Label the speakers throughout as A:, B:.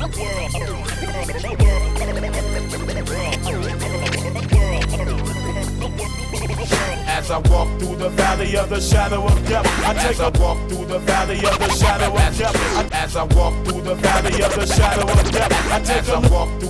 A: As I walk through the valley of the shadow of death, I take a walk through the valley of the shadow of death. As I walk through the valley of the shadow of death, I take a walk through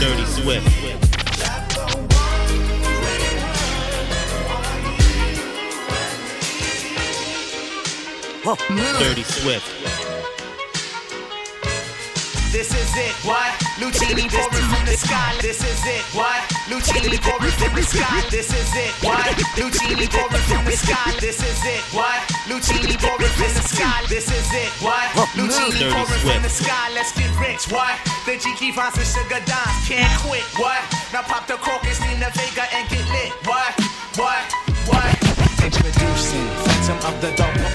B: Dirty Swift. Dirty Swift.
C: This is it. What? Lucini pouring from the sky. This is it. What? Lucini pouring from the sky. This is it. What? Lucini pouring from the sky. This is it. What? Lucini pouring from the sky. This is it. What? Lucini
B: Dirty
C: pouring from
B: Swift.
C: the sky. Let's get rich. What? The Jiki Vines and Sugar Dimes can't quit. What? Now pop the cork crocus, Nina Vega, and get lit. What? What? What?
D: Introducing Phantom of the Dope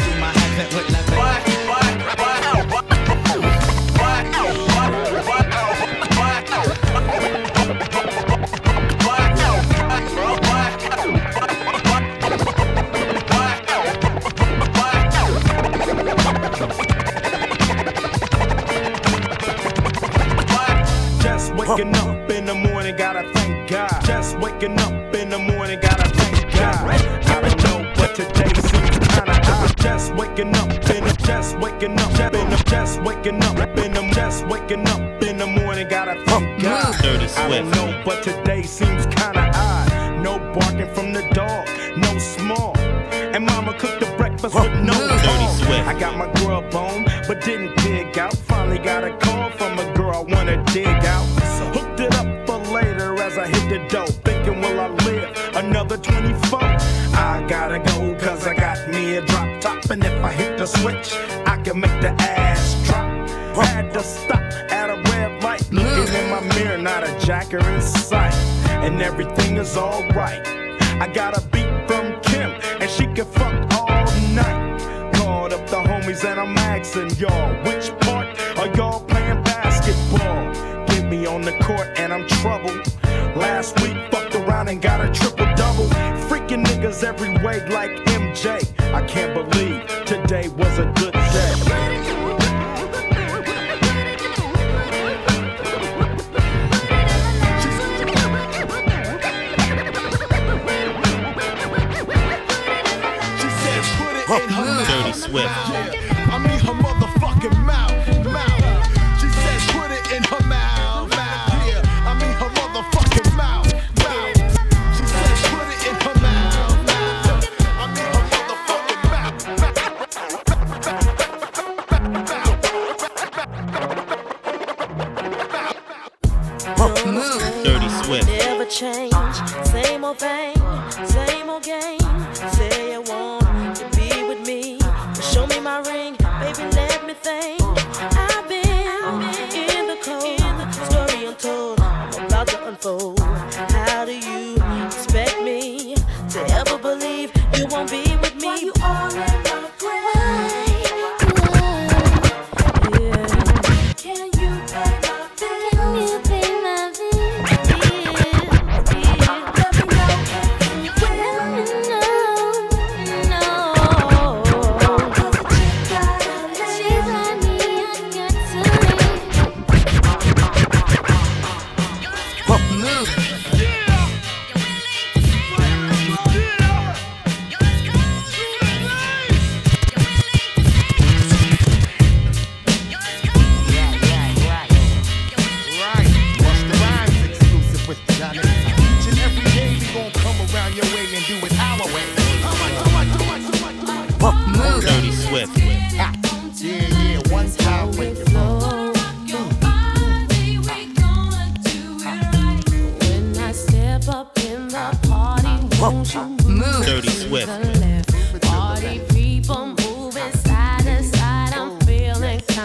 B: Dirty Swift.
E: I
F: mean her motherfucking. Mouth.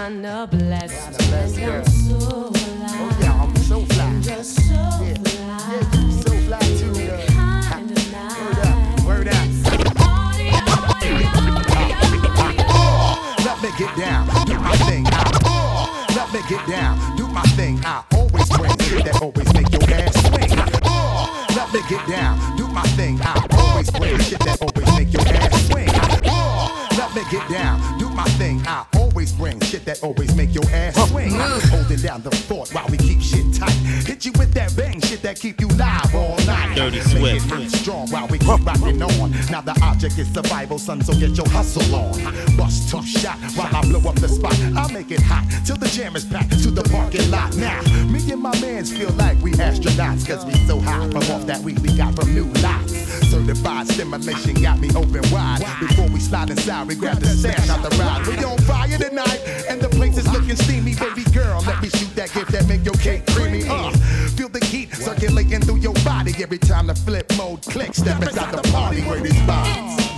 G: Feeling kinda blessed. I'm so alive.
H: Yeah, I'm so fly.
G: You're so
H: Yeah,
G: alive.
H: you so fly too, girl.
G: Nice.
H: Word up.
G: Party, party.
H: Let me get down, do my thing. I, let me get down, do my thing. I always bring shit that always make your ass swing. Uh, let me get down, do my thing. I always bring shit that always make your ass swing. Uh, let me get down, thing. I always bring shit that always make your ass swing. Mm. Holding down the fort while we keep shit tight. Hit you with that bang that keep you live all night.
B: Dirty
H: Make it
B: Swift.
H: strong while we keep rocking on. Now the object is survival, son, so get your hustle on. Bust tough shot while I blow up the spot. I make it hot till the jam is packed to the parking lot. Now, me and my mans feel like we astronauts, cause we so high from off that weed we got from new lots. Certified stimulation got me open wide. Before we slide inside, we grab the stash out the ride. We on fire tonight, and the place is looking steamy. Baby girl, let me shoot that gift that make your cake creamy. Circulating through your body every time the flip mode clicks. Step inside the party where
I: it's vibes.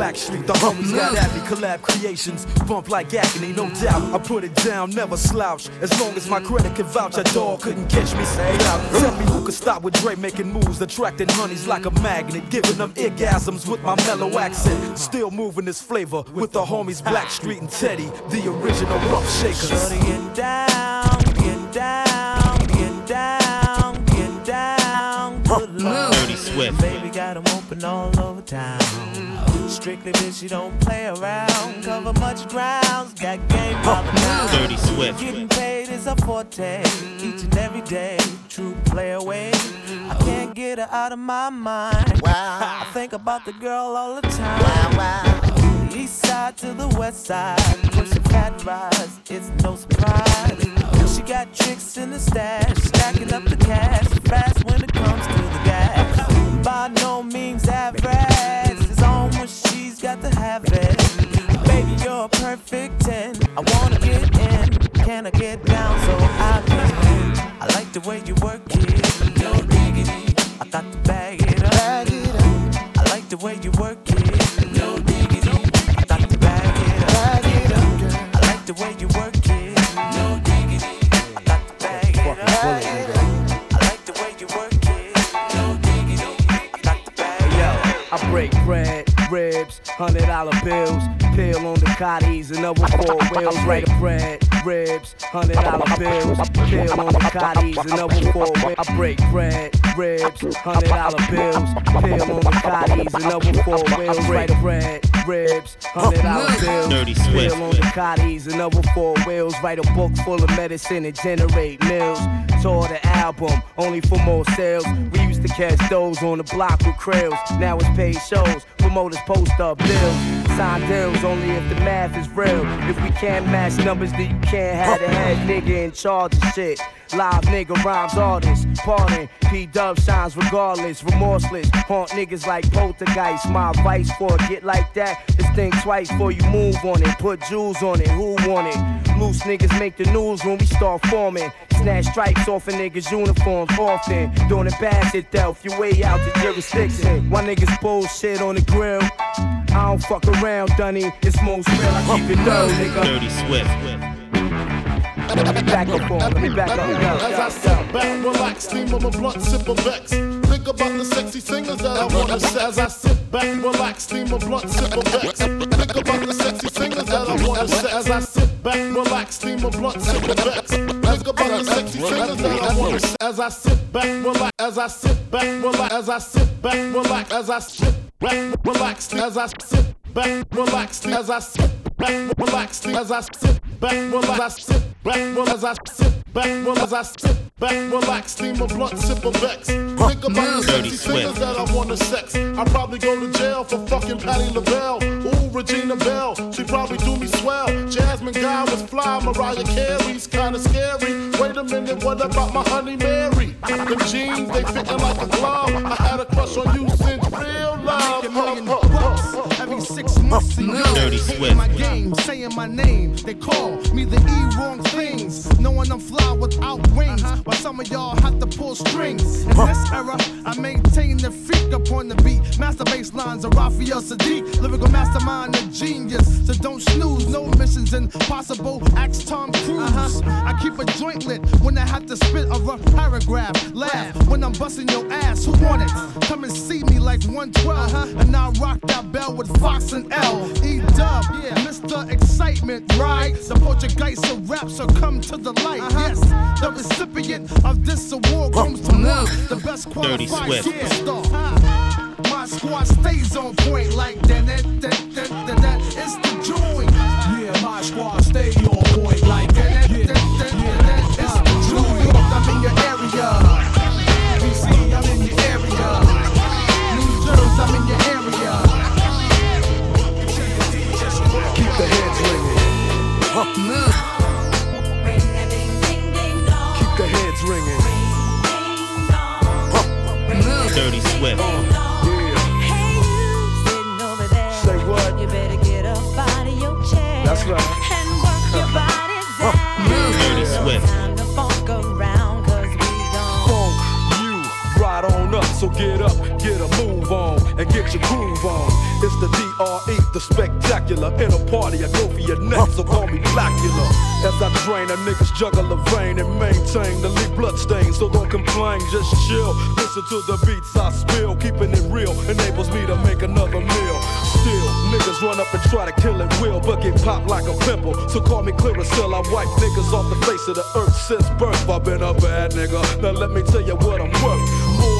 I: Blackstreet. The homies got at me, collab creations, bump like agony, no doubt. I put it down, never slouch. As long as my credit can vouch, a dog couldn't catch me. Say out. Tell me who could stop with Dre making moves, attracting honeys like a magnet, giving them orgasms with my mellow accent. Still moving this flavor with the homies Blackstreet and Teddy, the original rough shakers.
J: Shorty get down, get down, get down, get down. Good Lord.
B: Dirty Swift.
J: Baby got 'em open all over town. Mm. Strictly bitch, you don't play around. Cover much grounds, got game by the pound.
B: Dirty Swift.
J: Getting paid is a forte, each and every day. True play away. I can't get her out of my mind. I think about the girl all the time. The east side to the west side, pushing fat rise, it's no surprise. She got tricks in the stash, stacking up the cash, fast when it comes to the gas. By no means average, she's got to have it. Baby, you're a perfect 10. I wanna get in, can I get down so I can win? I like the way you work it, no diggity. I got to bag it up. I like the way you work it, no diggity. I got to bag it up. I like the way you work it, no diggity. I got to bag it up. I like the way you work it. I got to bag it up.
I: I break bread, ribs, hundred dollar bills, pill on the cotties, another four wheels. Break bread, ribs, hundred dollar bills, pill on the cotties, another four wheels. I break bread, ribs, hundred dollar bills, pill on the cotties, another four wheels. Break bread, ribs, hundred dollar bills,
B: Dirty Swift.
I: pill on the cotties, another four wheels. Write a book full of medicine and generate mills. Tour the album, only for more sales. We used to catch those on the block with krills. Now it's paid shows, promoters post up bills. Sign deals only if the math is real. If we can't match numbers, then you can't have the head nigga in charge of shit. Live nigga rhymes artists, pardon. P Dub shines regardless, remorseless. Haunt niggas like poltergeist. My advice for a get like that is think twice before you move on it. Put jewels on it, who want it? Loose niggas make the news when we start forming. Snatch stripes off a niggas' uniforms often. Doing it bad though, if you way out the jurisdiction. Why niggas bullshit on the grill? I don't fuck around, Dunny. It's most real. I keep it low, nigga.
B: Dirty Swift.
I: Let me back up on. Let me back up. Yo,
F: As I
I: yo,
F: sit back, relax, steam of a blunt, sip of Vex. Think about the sexy singers that I wanna set. As I sit back, relax, steam of blunt, sip of Vex. Think about the sexy singers that I wanna set. As I sit back, relax, steam of blunt, sip of Vex. Think about the sexy singers that I wanna set. As I sit back, relax, as I sit back, relax, as I sit back, relax, as I sit back, relax, as I sit back, relax, as I sit back, relax, as I sit back, relax, sit back, as I sit back, as I sit back, relax, steam a blunt, sip a Vex. Think about the sexy fingers
B: Swift.
F: that I wanna sex. I probably go to jail for fucking Patti LaBelle. Ooh, Regina Belle, she probably do me swell. Jasmine Guy was fly, Mariah Carey's kinda scary. Wait a minute, what about my honey Mary? Them jeans, they fitting like a glove. I had a crush on you since real love.
K: Make a million bucks every six months.
B: Dirty Swift.
K: my game, saying my name. They call me the E wrong things. Knowing I'm fly without wings. Uh-huh. While some of y'all have to pull strings. In this era, I maintain the freak upon the beat. Master bass lines of Raphael Saadiq. Lyrical mastermind, a genius. So don't snooze, no missions impossible. Ask Tom Cruise. Uh-huh. I keep a joint lit when I have to spit a rough paragraph. Laugh when I'm busting your ass. Who want it? Come and see me like 112. And I rock that bell with Fox and L. E dub, yeah, Mr. Excitement, right? The Portuguese of rap, so come to the light. Yes, the recipient of this award comes to one, the best qualified superstar. My squad stays on point like that. that, that, that, that. It's the joint.
H: Yeah, my squad stay on point like
K: that,
J: your chair.
H: That's right.
J: And work your body down.
B: Dirty Swift.
J: Time to funk around, cause we gon'
H: Funk you right on up. So get up, get a move on, and get your groove on. It's the DRE, the spectacular. In a party, I go for your neck, so call me Blackula. As I drain a nigga's juggle of vein and maintain the lead blood stain. So don't complain, just chill. Listen to the beats I spill. Keeping it real enables me to make another meal. Still, niggas run up and try to kill it will, but get popped like a pimple. So call me Clearasil. I wipe niggas off the face of the earth since birth. I've been a bad nigga. Now let me tell you what I'm worth. More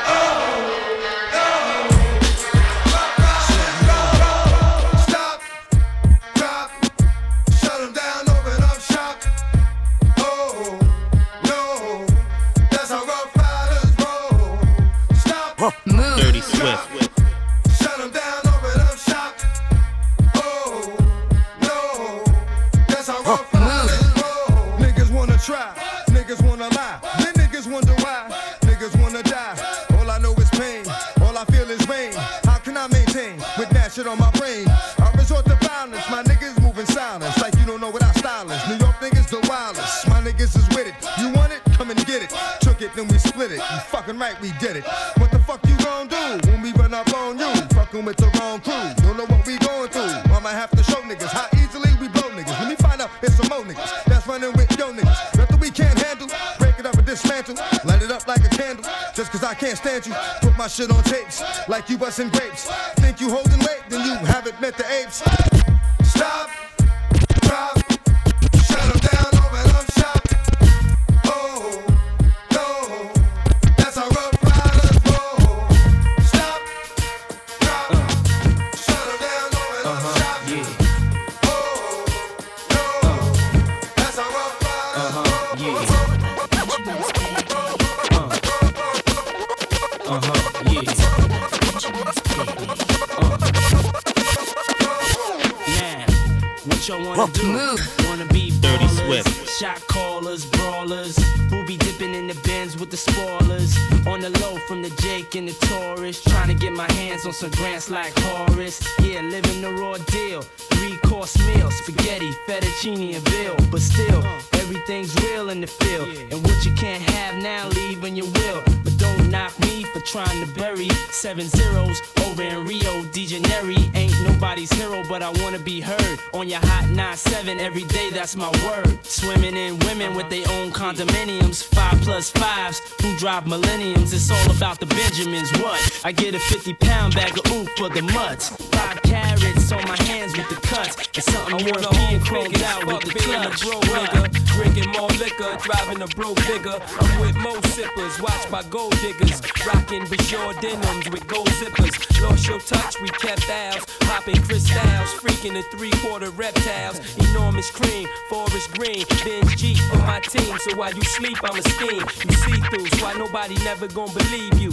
L: Benjamins. What? I get a 50 pound bag of oof for the mutts. Five carrots on my hands with the cuts, and something
M: I
L: more being chromed out with the clutch.
M: bro nigga. Drinking more liquor, driving a bro bigger. I'm with mo sippers, watched by gold diggers. Rocking Bajor denims with gold zippers. Lost your touch, we kept ours. Popping crystals, freaking the three quarter reptiles. Enormous cream, forest green. Benz G for my team, so while you sleep, I'm a steam. You see through, so why nobody never gonna believe you.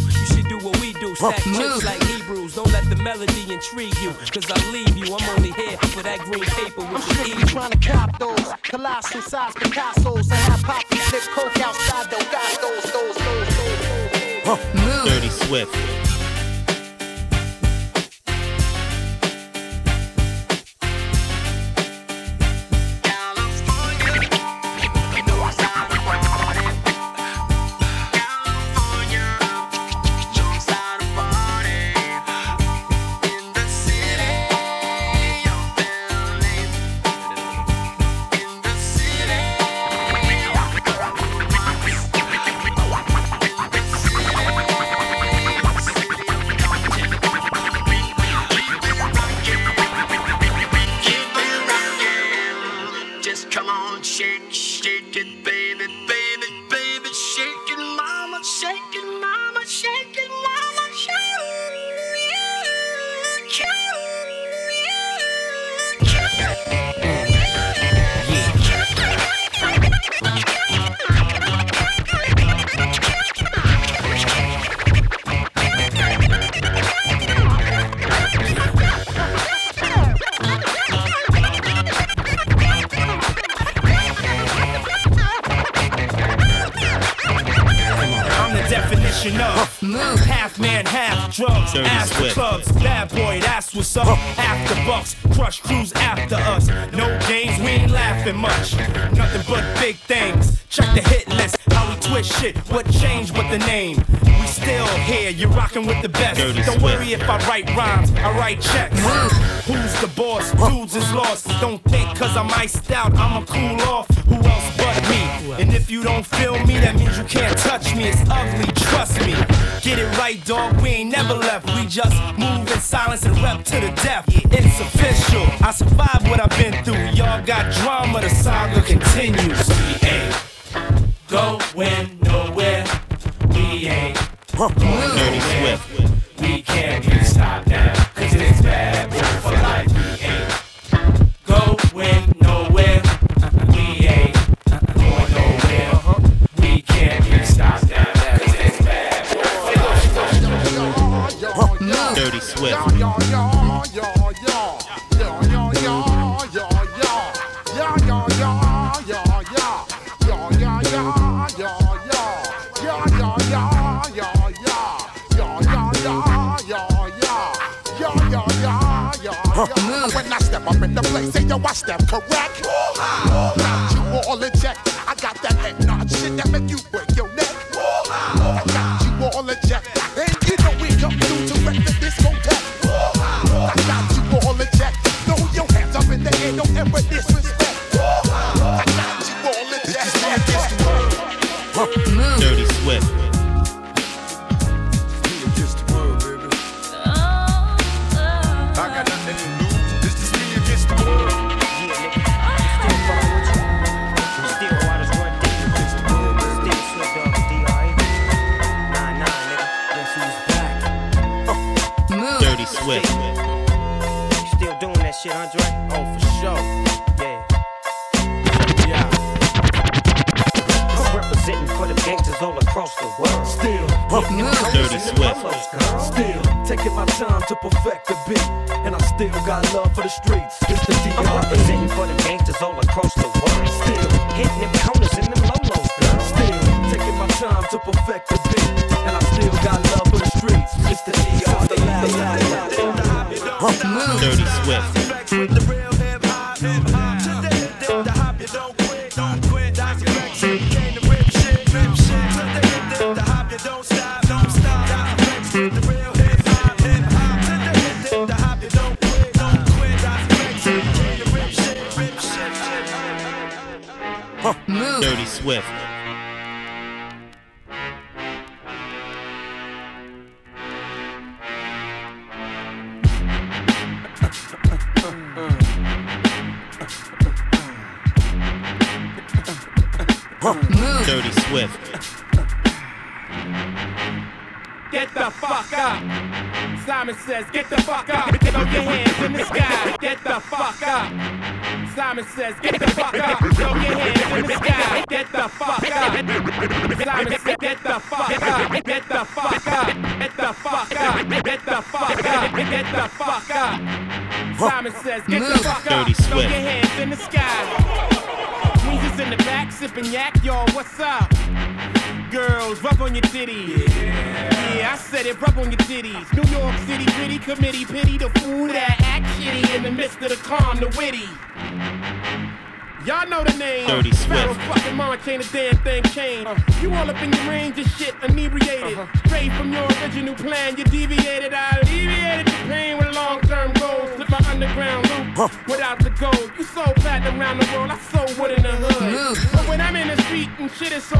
M: You should do what we do, stack chips like Hebrews. Don't let the melody intrigue you, cause I leave you. I'm only here for that green paper with the
K: strictly
M: E.
K: trying to cop those colossal size Picasso's and have poppy flip coke outside. Don't got those, those, those, those.
B: Dirty Swift.
D: Write rhymes. I write checks. Who's the boss? Dudes is lost. Don't think cause I'm iced out, I'ma cool off. Who else but me? And if you don't feel me, that means you can't touch me. It's ugly, trust me. Get it right, dog. We ain't never left. We just move in silence and rep to the death. It's official. I survived what I've been through. Y'all got drama, the saga continues. We ain't going nowhere. We ain't going
N: When I step up in the place, say yo, I step correct. Got you all in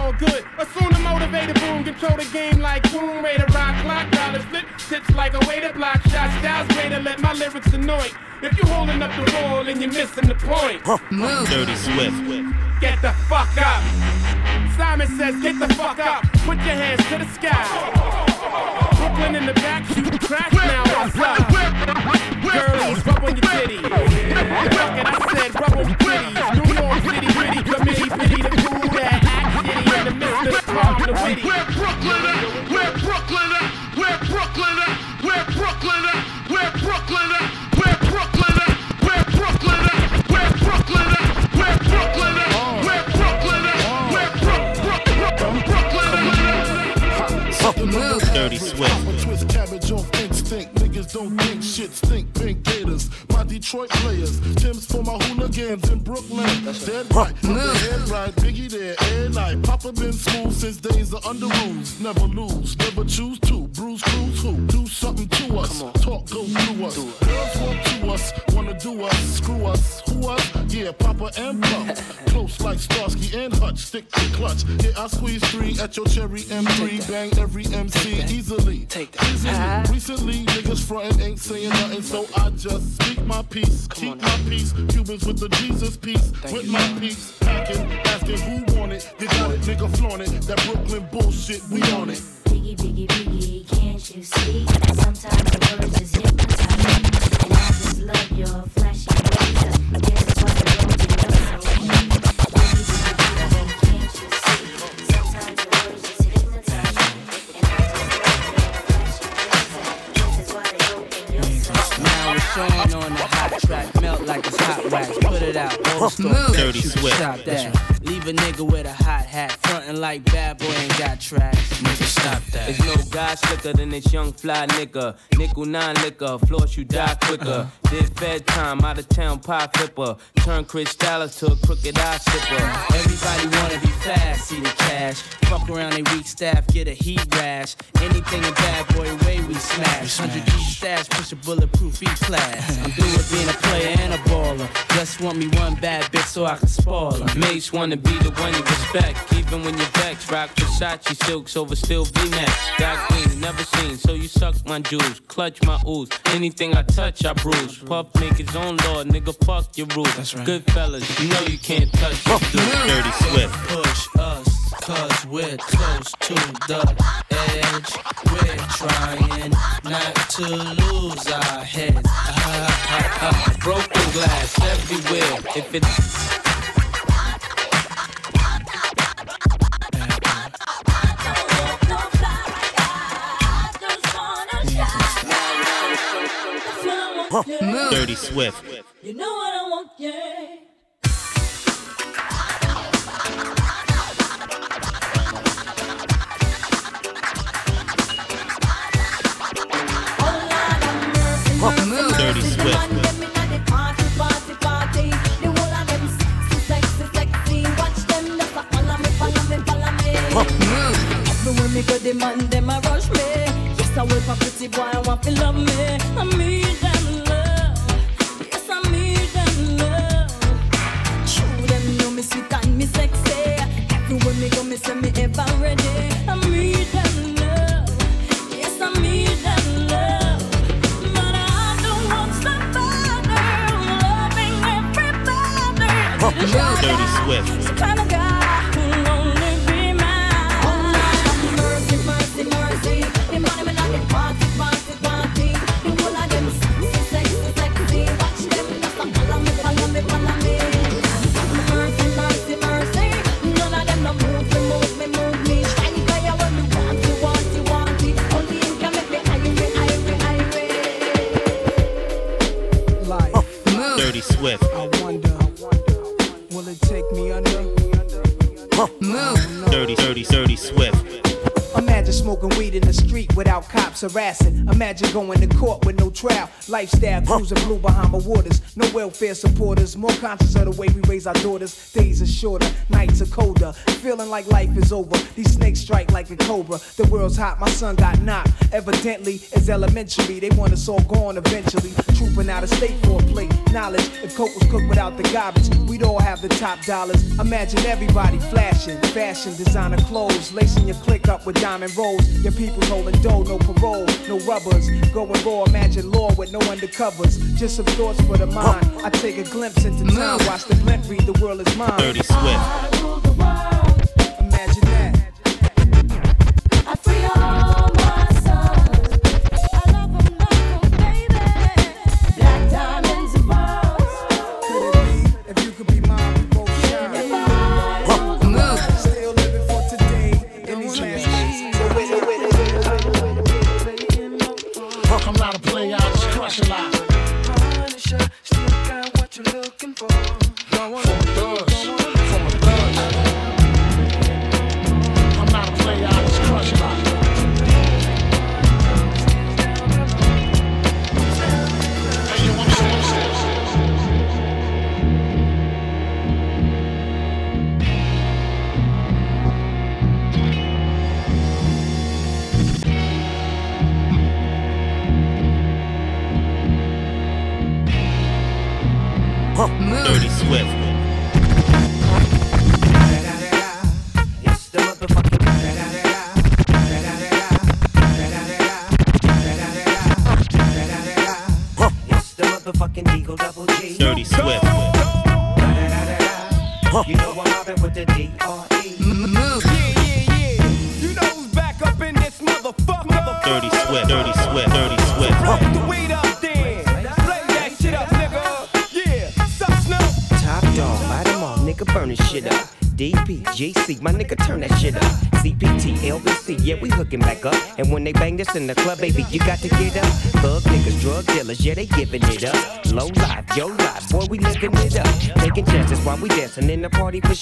N: all
O: good. Assume the motivated boom, control the game like boom, ready to rock, clock, dollars flip, tips like a way to block shots. Styles greater, let my lyrics annoy. If you holding up the wall and you're missing the point,
B: Dirty Swift.
O: get the fuck up. Simon says, get the fuck up. Put your hands to the sky. Brooklyn in the back, shooting crack now. What's up? Girls, rub on your titties. Fuck it, I said, rub on your titties. New York City, gritty committee, pity the fool the midst of the calm, the witty.
P: Where Brooklyn at? Where Brooklyn at? Where Brooklyn at? Where Brooklyn at? Where Brooklyn at? Where Brooklyn at? Where Brooklyn at? Where Brooklyn at? Where Brooklyn at? Where Brooklyn at? Where Brook- Brook- Brook- Brooklyn at?
B: Dirty Swift.
F: Twist cabbage off instinct. Niggas don't think shit stink. Pink Gators, my Detroit players. Tim's for my hooligans in Brooklyn. Dead right, head right. Biggie there, air night. Papa been smooth since days of under rules. Never lose, never choose to. Bruise, cruise, who? Do something to us. Talk, go through us. Girls want to us, wanna do us. Screw us, who us? Yeah, Papa and Pop. Close like Starsky and Hutch. Stick to clutch. Yeah, I squeeze three at your cherry M3. Bang every MC easily. Take that. Easily. Recently, niggas frontin' ain't saying nothing, so I just speak my peace. Keep my peace. Cubans with the Jesus peace. with my peace. Packing, asking who want it. You got it, nigga, flaunt it. That Brooklyn bullshit, we on it.
G: Biggie, biggie, biggie, can't you see? Sometimes the words just hypnotize me. And I just love your flashy ways. I guess that's why the road you love so mean. Biggie, biggie, biggie, can't you see? Sometimes the words just hypnotize me. And I just love your flashy ways. I guess that's why they open your soul.
L: Now it's showing on the hot track, melt like it's hot wax. Put it out, old store,
B: Dirty
L: shoot the that. Leave a nigga with a hot hat, frontin' like bad boy ain't got tracks. Nigga, stop that.
Q: There's no guy slicker than this young fly nigga. Nickel nine liquor, floss you die quicker. Uh-huh. Did fed time, out of town pie flipper. Turn Chris Dallas to a crooked eye slipper.
L: Everybody wanna be fast, see the cash. Fuck around they weak staff, get a heat rash. Anything a bad boy way we smash. 100 G stash, push a bulletproof E class. I'm through with being a player and a baller. Just want me one bad bitch so I can spoil her.
Q: Mace wanna be the one you respect, even when you're vexed. Rock Versace silks over still V-neck. Got green, never seen, so you suck my jewels, clutch my ooze. Anything I touch, I bruise. Puff make his own law, nigga. Fuck your rules. That's right. Good fellas, you know you can't touch dude.
B: Dirty Swift.
L: Push us, cause we're close to the edge. We're trying not to lose our heads. Ah, ah, ah.
Q: Broken glass everywhere. If it's huh. Move.
B: Dirty Swift.
G: You know what I want, yeah.
B: Dirty Swift.
R: Man them a rush me. Yes, I will for pretty boy, I want to love me. I
E: mean. Lifestyle cruising blue Bahama waters. No welfare supporters. More conscious of the way we raise our daughters. Days are shorter, nights are colder. Feeling like life is over. These snakes strike like a cobra. The world's hot, my son got knocked. Evidently, it's elementary. They want us all gone eventually. Trooping out of state for a plate. Knowledge, if coke was cooked without the garbage, we'd all have the top dollars. Imagine everybody flashing. Fashion, designer clothes. Lacing your click up with diamond rolls. Your people's holding dough, no parole, no rubbers. Going raw, imagine law with no undercovers. Just some thoughts for the mind. I take a glimpse into time, watch the blimp read, the world is mine.
B: Dirty Swift.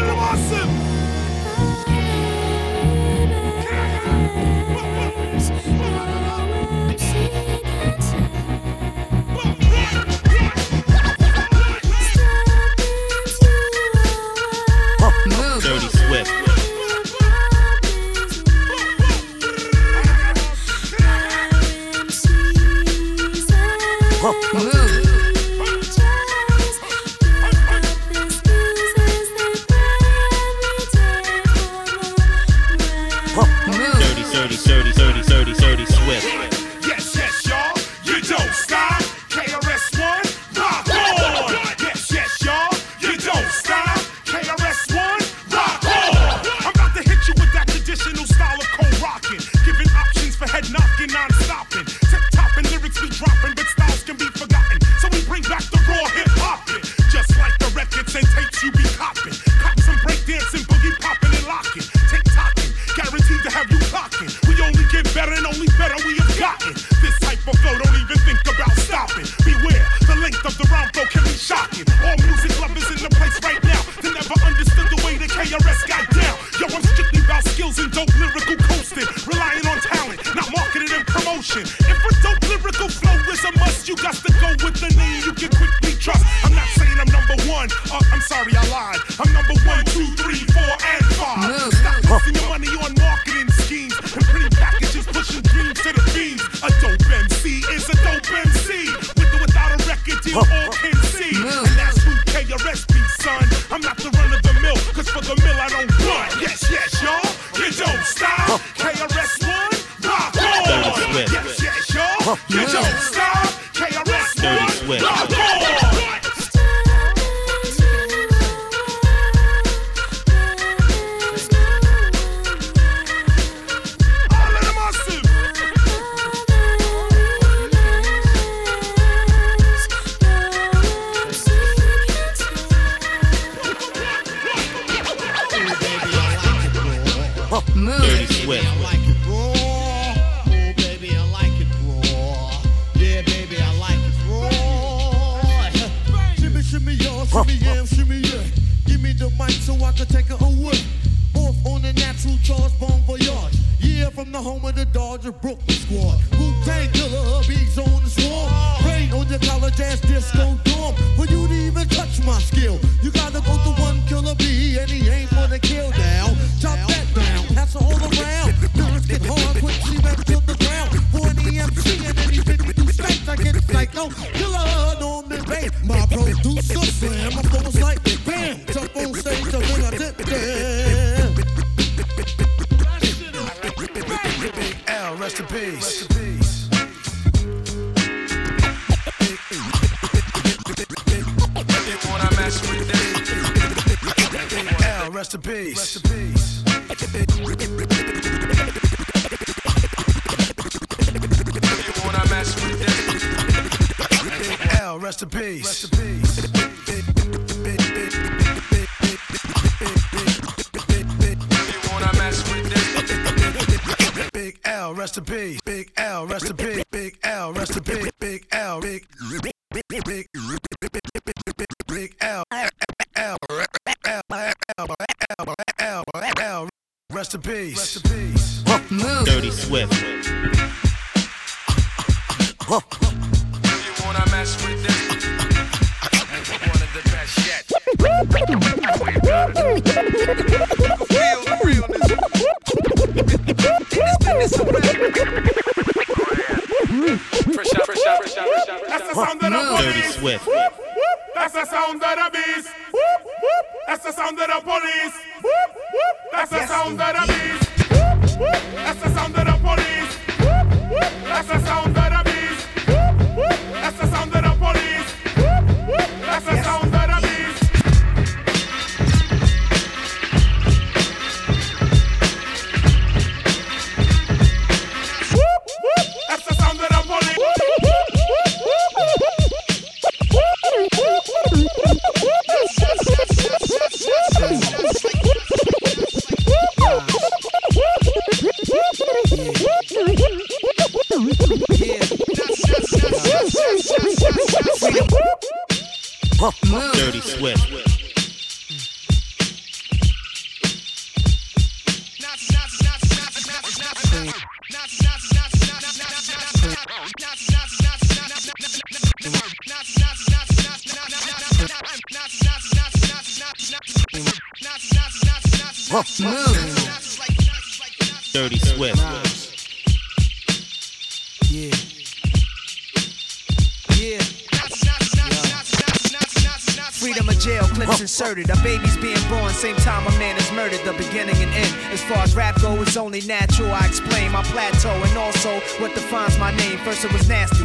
P: All of Big L, rest in peace. Big L, rest in peace. Big L, rest in peace. huh, huh.
B: Dirty Swift.
S: Yeah. Yeah. Freedom of jail, clips inserted. A baby's being born, same time a man is murdered. The beginning and end. As far as rap goes, it's only natural. I explain my plateau and also what defines my name. First it was nasty,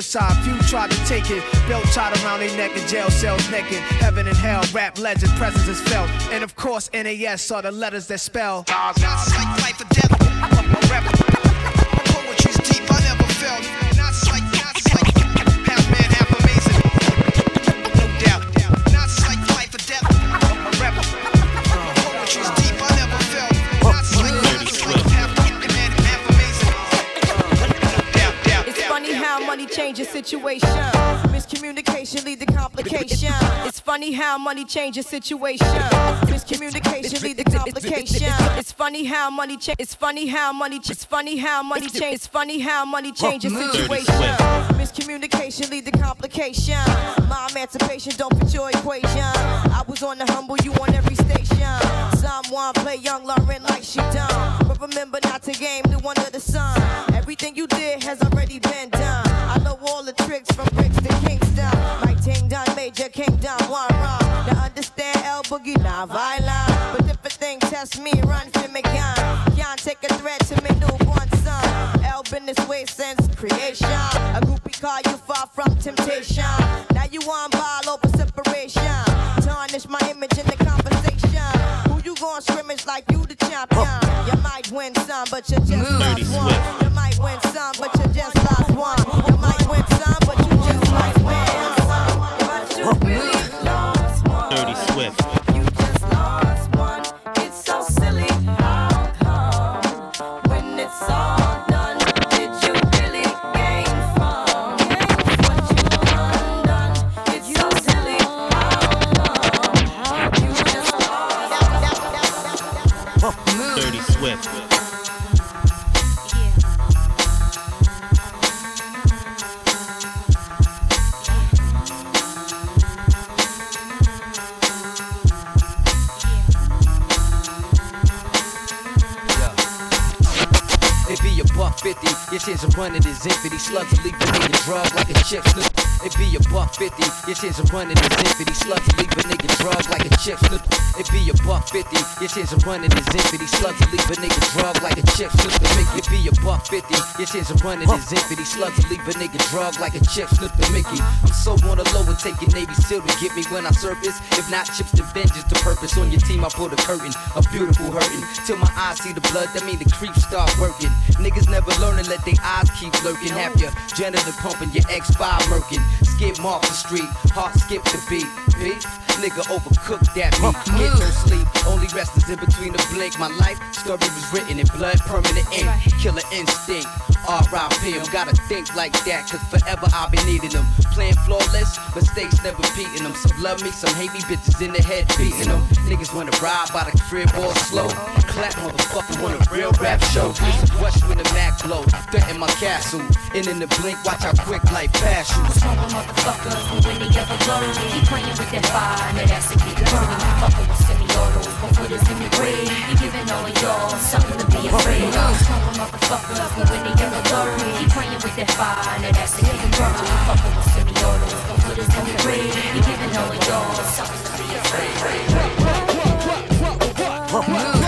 S: few tried to take it, belt tied around their neck in jail cells naked. Heaven and hell, rap legend, presence is felt, and of course NAS are the letters that spell.
T: Like life or death. Doubt.
U: situation. Miscommunication lead to complication. It's funny how money changes situation. Miscommunication lead to complication. It's funny how money change. It's funny how money. ch- It's funny how money change. It's funny how money changes situation. Miscommunication lead to complication. My emancipation don't fit your equation. I was on the humble, you on every station. Someone play young Lauryn like she done. But remember not to game new under the sun. Everything you did has already major kingdom, one wrong. Now understand L Boogie, not violent. But if a thing test me, run for me gun. Can't take a threat to me newborn son. L been this way since creation. A groupie call you far from temptation. Now you on ball over separation. Tarnish my image in the conversation. Who you gon' scrimmage like you the champion? You might win some, but you just lost one.
I: Running is infinity. Slugs will leave a nigga drug like a chick slip. It be a buck fifty, your chance of running is infinity. Slugs will leave a nigga drug like a chick slip. To make it be a buck fifty, your chance of running is infinity. Slugs will leave a nigga drug like a chick slip to Mickey. I'm so on the low and taking Navy SEAL to get me when I surface. If not chips to vengeance, the purpose on your team. I put a curtain, a beautiful hurting. Till my eyes see the blood, that mean the creeps start working. Niggas never learn learning, let their eyes keep lurking. Have your janitor pumping, your X5 murking. Skip off the street, heart skip the beat. Nigga overcooked that meat. Get no sleep, only rest is in between the blink. My life story was written in blood, permanent ink. Killer instinct, R.I.P. I'm gotta think like that, cause forever I've been needing them. Playing flawless, mistakes never beating them. Some love me, some hate me, bitches in the head beating them. Niggas wanna ride by the crib all slow. Clap, motherfucker, want a real rap show. Watch when the Mac blow. Threaten my castle. And in the blink, watch how quick life pass.
G: Motherfuckers, but when they ever go, keep playing with that fire, now that's a keep burning. Fucking with semi-autos, but put us in the grave. You giving all of y'all something to be afraid of. Smoking motherfuckers, but when they ever go, keep playing with that fire, now that's a keep burning. Fucking with semi-autos, but put us in the grave. You giving all of y'all something to be afraid
B: Dirty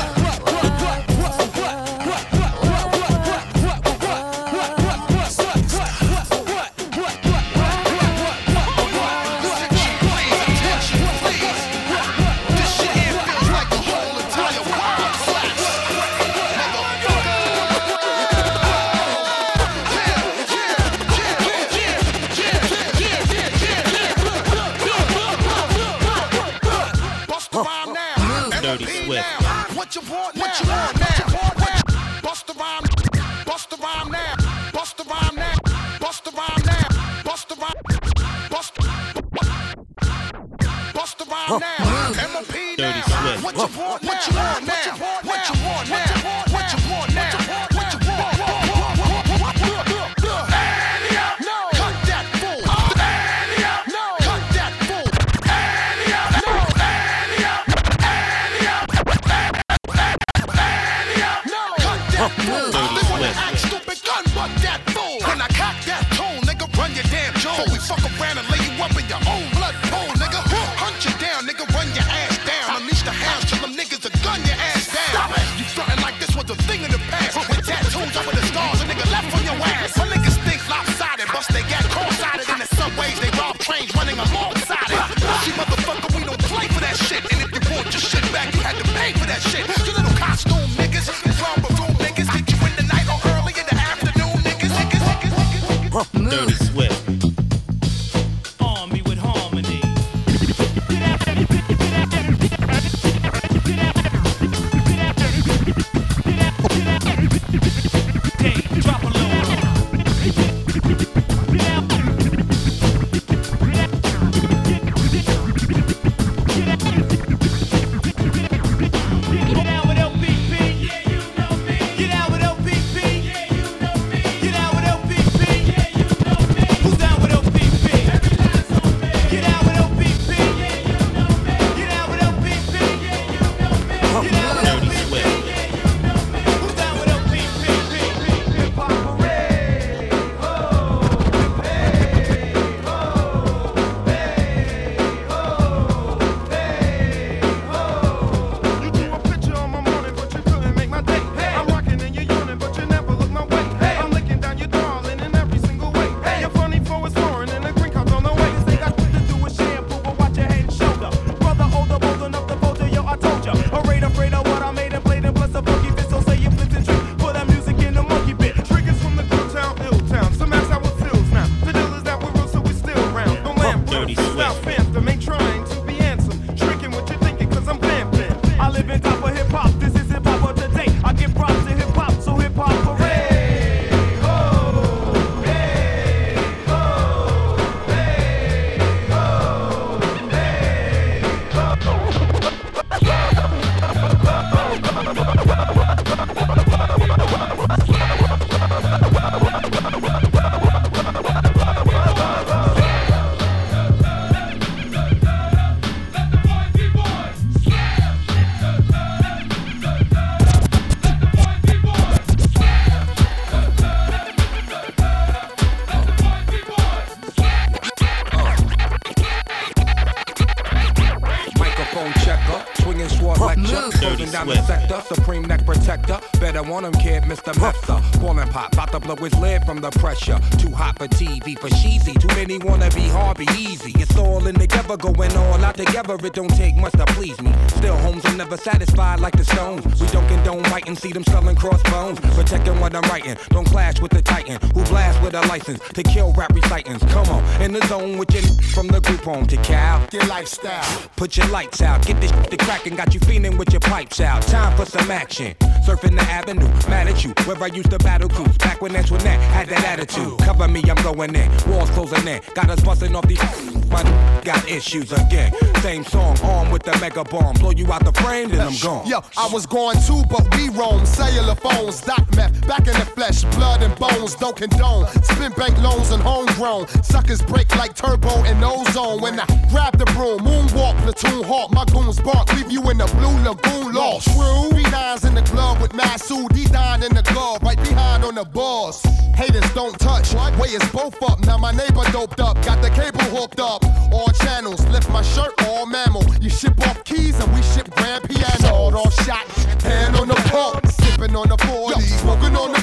V: It don't take much to please me. Still, homes are never satisfied like the stones. We don't condone writing, see them selling crossbones. Protecting what I'm writing, don't clash with the titan who blast with a license to kill rap recitants. Come on, in the zone with your from the group home to Cal.
H: Your lifestyle.
V: Put your lights out, get this to crackin', got you feeling with your pipes out. Time for some action. Surfing the avenue, mad at you, where I used to battle cruise. Back when Antoinette had that attitude. Cover me, I'm going in. Walls closing in. Got us busting off these. My got issues again. Same song, armed with the mega bomb. Blow you out the frame, then I'm gone.
H: Yo, I was going too, but we roam. Cellular phones, doc meth, back in the flesh, blood and bones, don't condone. Spin bank loans and homegrown. Suckers break like turbo and ozone. When I grab the broom, moonwalk, platoon hawk, my goons bark, leave you in the blue lagoon lost. True. B9's in the club with Masu, D9 in the glove, right behind on the boss. Haters don't touch, way is both up. Now my neighbor doped up, got the cable hooked up. All channels, lift my shirt, all mammal. You ship off keys and we ship grand piano. Sawed off shot, hand on the pump, sipping on the 40, smoking on the.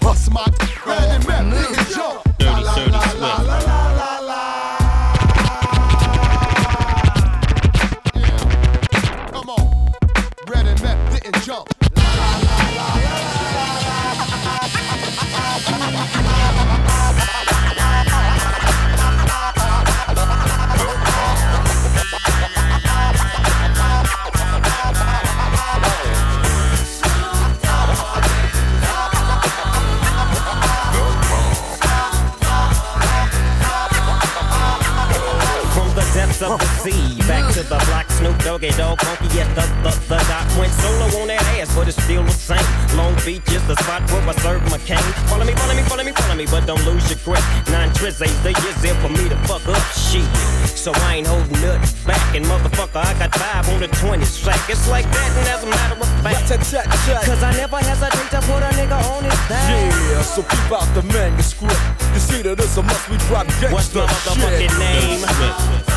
H: Bust my red and map, nigga jump.
B: Dirty, dirty
N: From the depths of the sea, back to the block, Snoop Doggy Dogg, funky yes, the, the, the dot went solo on that ass, but it's still the same. Long Beach is the spot where I serve my cane. Follow me, follow me, follow me, follow me, but don't lose your grip. Nine trizzies, the years there for me to fuck up shit. So I ain't holding nothing back, and motherfucker, I got five on the 20 sack. It's like that, and as a matter of fact, cause I never hesitate to put a nigga on his back.
W: Yeah, so keep out the manuscript. You see that it's a must we drop gangsta
N: What's my motherfucking
W: shit.
N: name?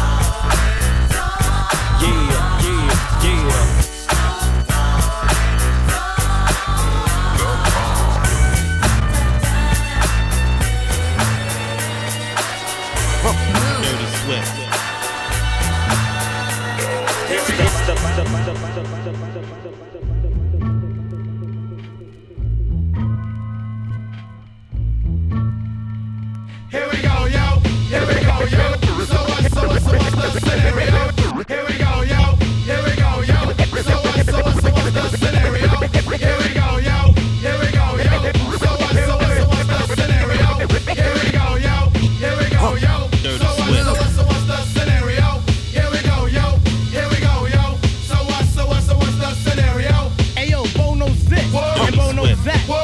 P: Here we go, yo. Here we go, yo. So what, so what's the scenario? Here we go, yo. Here we go, yo. So what, so what, so what's the scenario? Here we go, yo. Here we go, yo. So what, so what, so what's the scenario? Here we go, yo. Here we go, yo. So what, so what, so what's the scenario? Here we go, yo. Here we go, yo. So what, so what, so what's the scenario?
S: Ayo, Bo knows this, and Bo knows that, Bo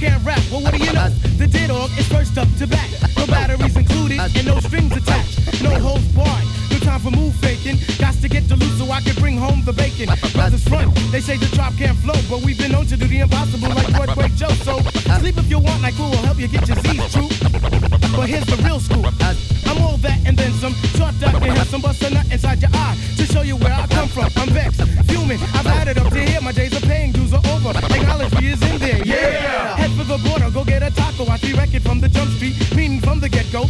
S: can't rap. Well, what do you know? The dead is first up to bat. And no strings attached. No holds barred. No time for move faking. Got to get to loose so I can bring home the bacon. Brothers front, they say the drop can't flow, but we've been known to do the impossible like Broadway Joe. So sleep if you want, like who will help you get your Z's true. But here's the real scoop. I'm all that and then some. Short duck and have some bust a nut inside your eye to show you where I come from. I'm vexed, fuming. I've had it up to here. My days of paying dues are over. Technology is in there. Yeah. Head for the border, go get a taco. I see record from the jump street, meaning from the get go.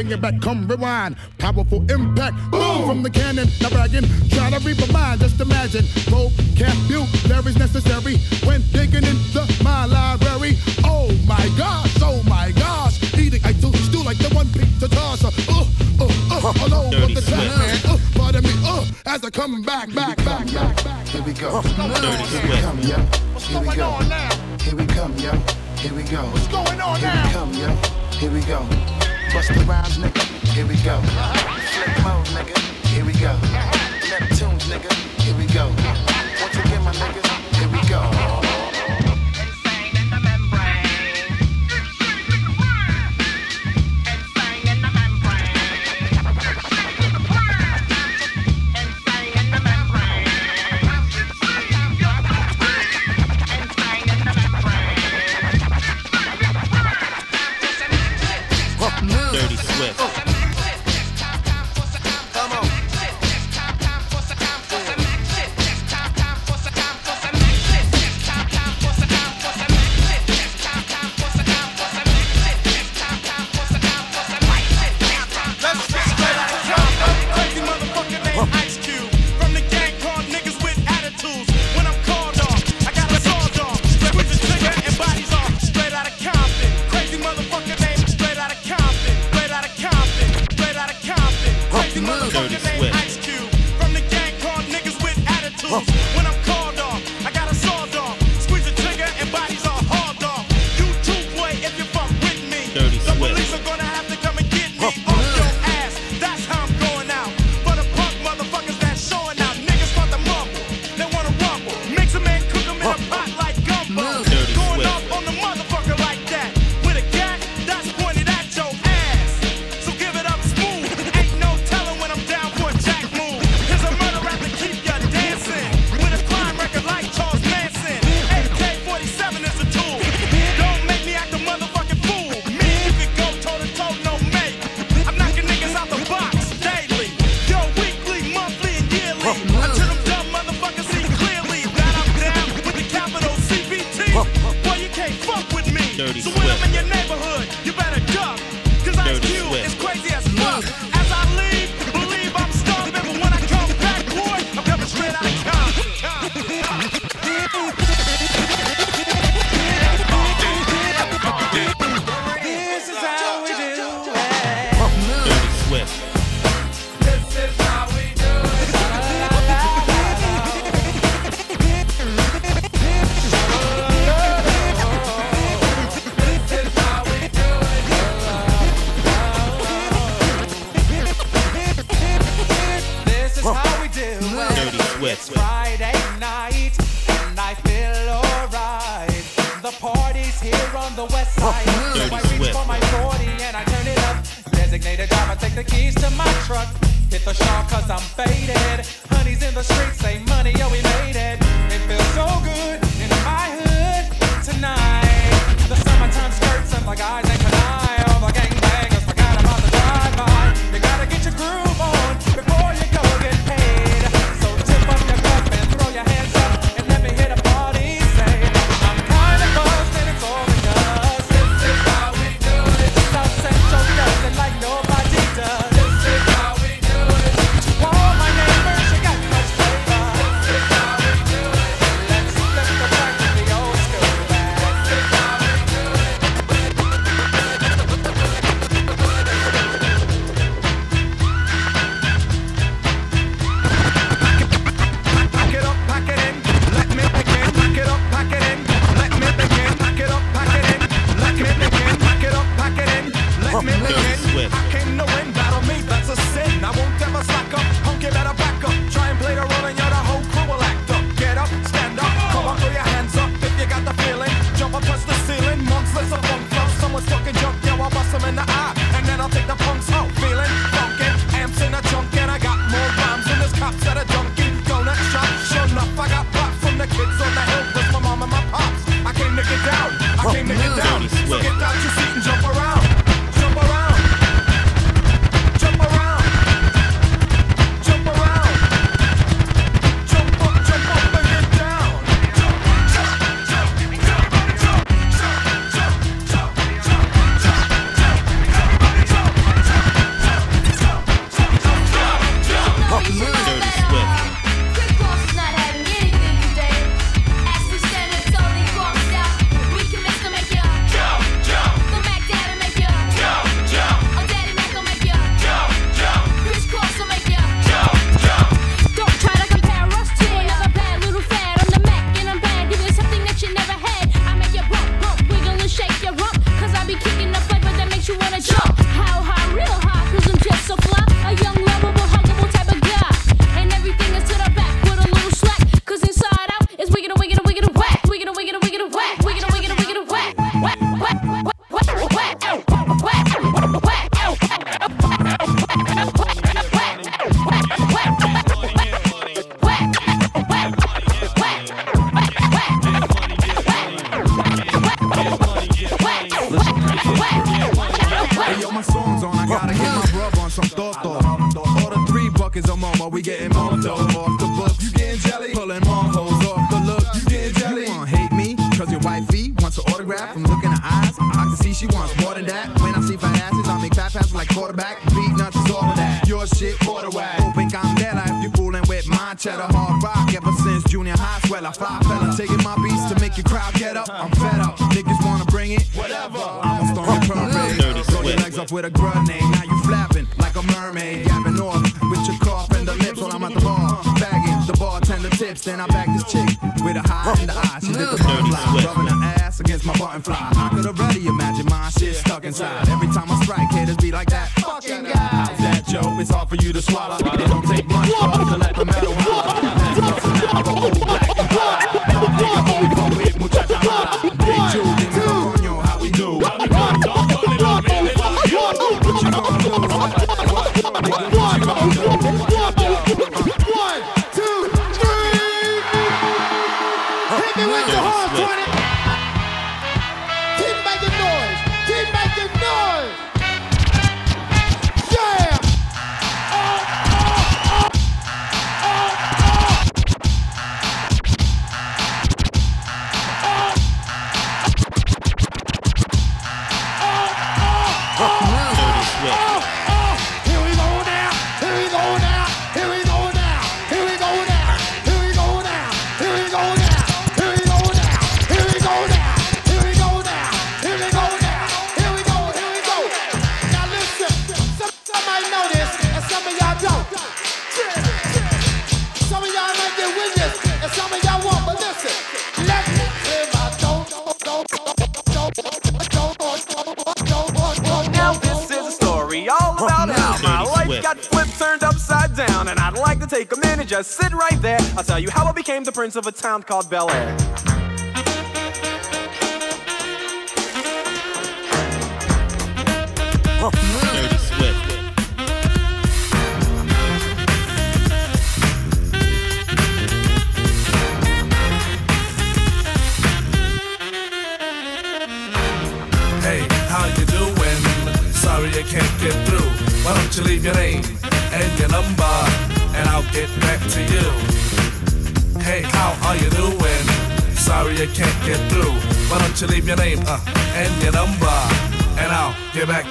H: Bring it back, come rewind. Powerful impact, boom from the cannon. Now bragging, try to read my mind, just imagine. Vocabulary's necessary when digging into my library. Oh my gosh, oh my gosh. Eating, I do stew like the one pizza tosser. Uh, uh, uh, all over
B: Dirty
H: the track,
B: Swift.
H: man. Uh, pardon me, uh, as I come back, back, back, back, back.
X: Here we go.
B: Dirty Swift.
X: Come, yo. Here we go. Here we come, yo. Here we go. What's
H: going on now?
X: Here we come, yo. Here we go. Busta Rhymes, nigga. Here we go. Flip mode, nigga. Here we go. Neptunes, nigga. Here we go.
P: from the
K: eyes. She did the butterfly, rubbing her ass against my button fly.
A: prince of a town called Bel Air.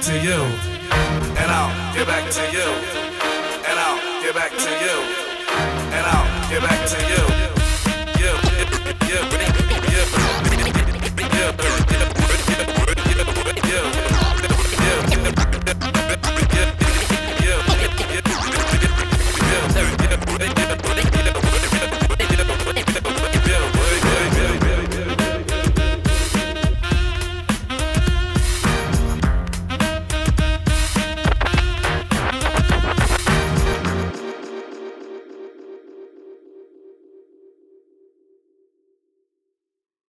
Y: to you, and I'll get back to you, and I'll get back to you, and I'll get back to you.